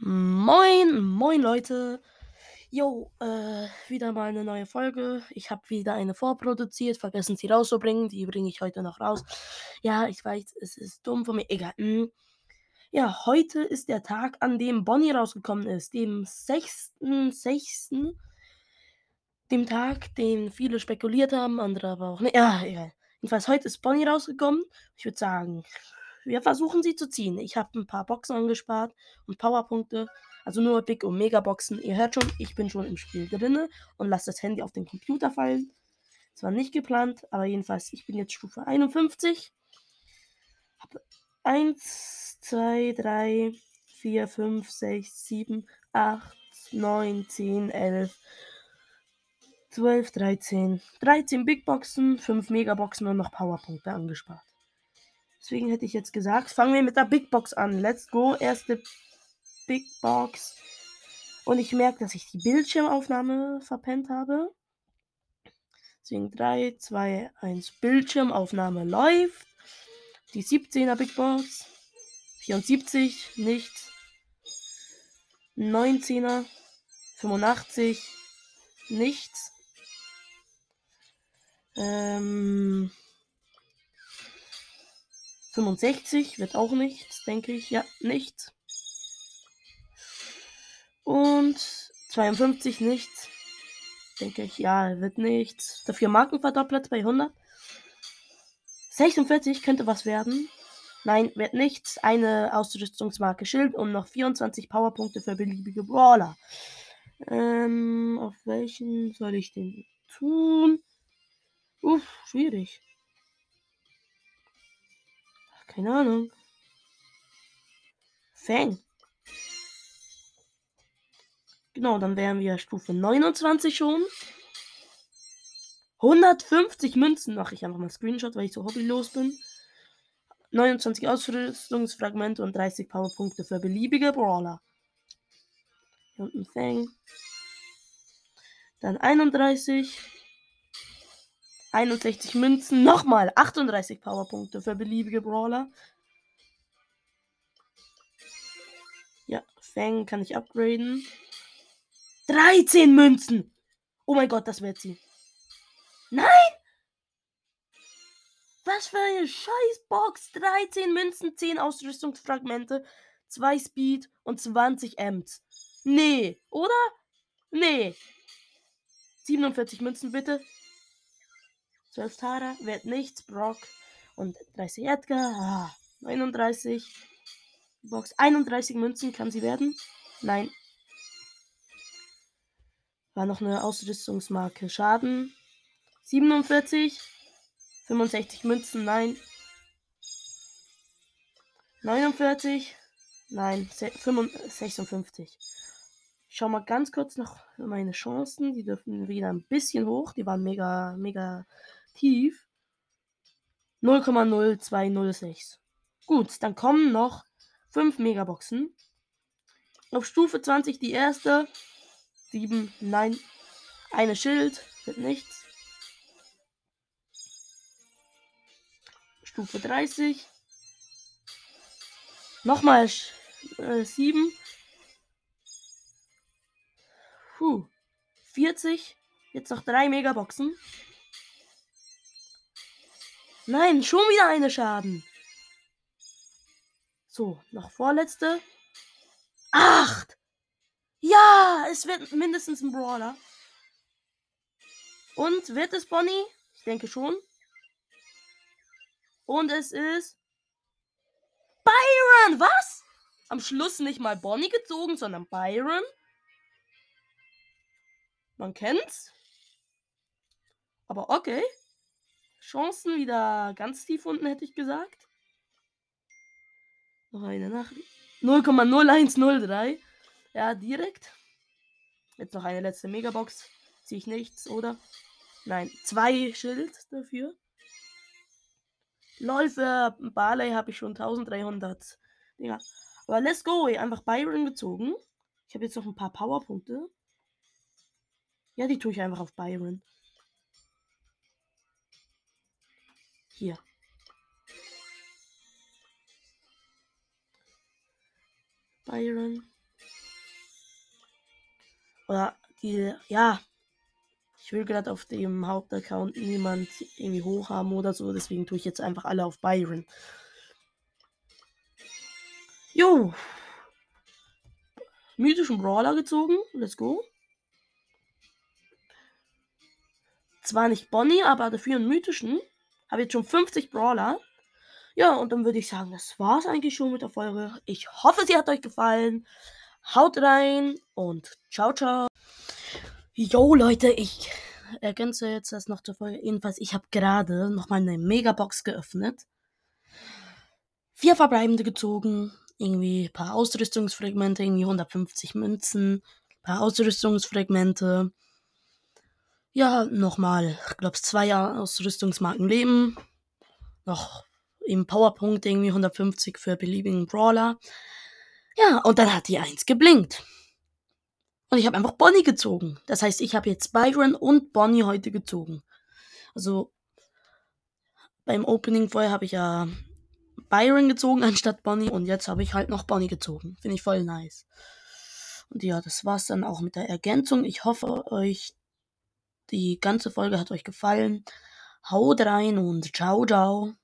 Moin, moin Leute. Jo, äh, wieder mal eine neue Folge. Ich habe wieder eine vorproduziert, vergessen sie rauszubringen. Die bringe ich heute noch raus. Ja, ich weiß, es ist dumm von mir. Egal. Hm. Ja, heute ist der Tag, an dem Bonnie rausgekommen ist. Dem 6.6. Dem Tag, den viele spekuliert haben, andere aber auch nicht. Ja, egal. Jedenfalls, heute ist Bonnie rausgekommen. Ich würde sagen, wir versuchen sie zu ziehen. Ich habe ein paar Boxen angespart und Powerpunkte. Also nur Big und Mega Boxen. Ihr hört schon, ich bin schon im Spiel drinne und lasse das Handy auf den Computer fallen. Das war nicht geplant, aber jedenfalls, ich bin jetzt Stufe 51. Habe 1, 2, 3, 4, 5, 6, 7, 8, 9, 10, 11, 12, 13. 13 Big Boxen, 5 Megaboxen und noch Powerpunkte angespart. Deswegen hätte ich jetzt gesagt, fangen wir mit der Big Box an. Let's go. Erste Big Box. Und ich merke, dass ich die Bildschirmaufnahme verpennt habe. Deswegen 3, 2, 1. Bildschirmaufnahme läuft. Die 17er Big Box. 74, nichts. 19er. 85, nichts. Ähm, 65 wird auch nichts, denke ich. Ja, nichts. Und 52 nichts. Denke ich, ja, wird nichts. Dafür Markenverdoppler bei 100. 46 könnte was werden. Nein, wird nichts. Eine Ausrüstungsmarke Schild und noch 24 Powerpunkte für beliebige Brawler. Ähm, auf welchen soll ich den tun? Uff, schwierig. Keine Ahnung. Fang. Genau, dann wären wir Stufe 29 schon. 150 Münzen mache ich einfach mal Screenshot, weil ich so hobbylos bin. 29 Ausrüstungsfragmente und 30 Powerpunkte für beliebige Brawler. Hier unten Fang. Dann 31. 61 Münzen, nochmal 38 Powerpunkte für beliebige Brawler. Ja, Fang kann ich upgraden. 13 Münzen! Oh mein Gott, das wird sie. Nein! Was für eine Scheißbox! 13 Münzen, 10 Ausrüstungsfragmente, 2 Speed und 20 Ems. Nee, oder? Nee. 47 Münzen bitte. 12 Tara, wird nichts, Brock und 30 Edgar, ah, 39. Box 31 Münzen kann sie werden. Nein. War noch eine Ausrüstungsmarke. Schaden 47. 65 Münzen, nein. 49. Nein, 56. Ich schau mal ganz kurz noch meine Chancen. Die dürfen wieder ein bisschen hoch. Die waren mega, mega tief 0,0206. Gut, dann kommen noch 5 Megaboxen. Auf Stufe 20 die erste. 7, nein. Eine Schild, wird nichts. Stufe 30. Nochmal äh, 7. Puh. 40. Jetzt noch 3 Megaboxen. Nein, schon wieder eine Schaden. So, noch vorletzte. Acht! Ja, es wird mindestens ein Brawler. Und wird es Bonnie? Ich denke schon. Und es ist Byron. Was? Am Schluss nicht mal Bonnie gezogen, sondern Byron. Man kennt's. Aber okay. Chancen wieder ganz tief unten, hätte ich gesagt. Noch eine Nachricht. 0,0103. Ja, direkt. Jetzt noch eine letzte Megabox. Ziehe ich nichts, oder? Nein, zwei Schild dafür. Läufe, Barley habe ich schon 1300 Dinger. Aber let's go, einfach Byron gezogen. Ich habe jetzt noch ein paar Powerpunkte. Ja, die tue ich einfach auf Byron. Hier. Byron. oder die, ja, ich will gerade auf dem Hauptaccount niemand irgendwie hoch haben oder so, deswegen tue ich jetzt einfach alle auf Byron. Jo. Mythischen Brawler gezogen. Let's go. Zwar nicht Bonnie, aber dafür einen mythischen. Habe jetzt schon 50 Brawler. Ja, und dann würde ich sagen, das war's eigentlich schon mit der Folge. Ich hoffe, sie hat euch gefallen. Haut rein und ciao, ciao. Jo, Leute, ich ergänze jetzt das noch zur Folge. Jedenfalls, ich habe gerade nochmal eine Megabox geöffnet. Vier verbleibende gezogen. Irgendwie ein paar Ausrüstungsfragmente, irgendwie 150 Münzen, ein paar Ausrüstungsfragmente. Ja, nochmal, ich glaube, zwei Ausrüstungsmarken Leben. Noch im Powerpunkt irgendwie 150 für beliebigen Brawler. Ja, und dann hat die eins geblinkt. Und ich habe einfach Bonnie gezogen. Das heißt, ich habe jetzt Byron und Bonnie heute gezogen. Also beim Opening vorher habe ich ja Byron gezogen anstatt Bonnie und jetzt habe ich halt noch Bonnie gezogen. Finde ich voll nice. Und ja, das war's dann auch mit der Ergänzung. Ich hoffe, euch die ganze Folge hat euch gefallen. Haut rein und ciao, ciao.